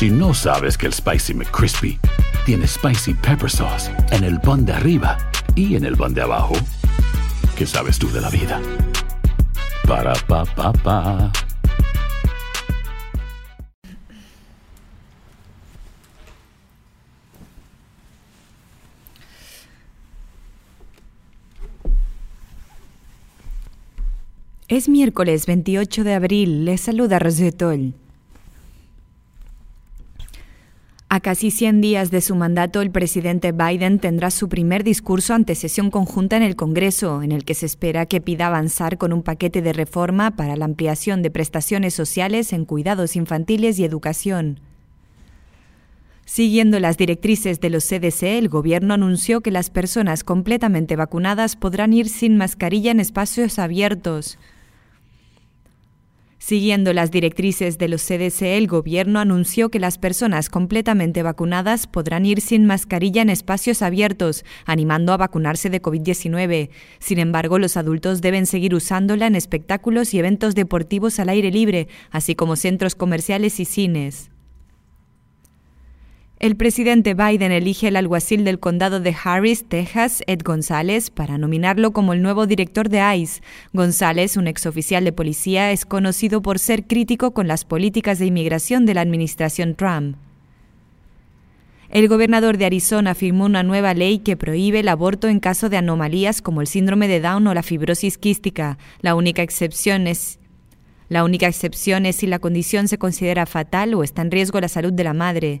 Si no sabes que el Spicy McCrispy tiene Spicy Pepper Sauce en el pan de arriba y en el pan de abajo, ¿qué sabes tú de la vida? Para, pa, pa, pa. Es miércoles 28 de abril. Les saluda Rosetol. A casi 100 días de su mandato, el presidente Biden tendrá su primer discurso ante sesión conjunta en el Congreso, en el que se espera que pida avanzar con un paquete de reforma para la ampliación de prestaciones sociales en cuidados infantiles y educación. Siguiendo las directrices de los CDC, el gobierno anunció que las personas completamente vacunadas podrán ir sin mascarilla en espacios abiertos. Siguiendo las directrices de los CDC, el gobierno anunció que las personas completamente vacunadas podrán ir sin mascarilla en espacios abiertos, animando a vacunarse de COVID-19. Sin embargo, los adultos deben seguir usándola en espectáculos y eventos deportivos al aire libre, así como centros comerciales y cines. El presidente Biden elige al alguacil del condado de Harris, Texas, Ed González, para nominarlo como el nuevo director de ICE. González, un exoficial de policía, es conocido por ser crítico con las políticas de inmigración de la administración Trump. El gobernador de Arizona firmó una nueva ley que prohíbe el aborto en caso de anomalías como el síndrome de Down o la fibrosis quística. La única excepción es la única excepción es si la condición se considera fatal o está en riesgo la salud de la madre.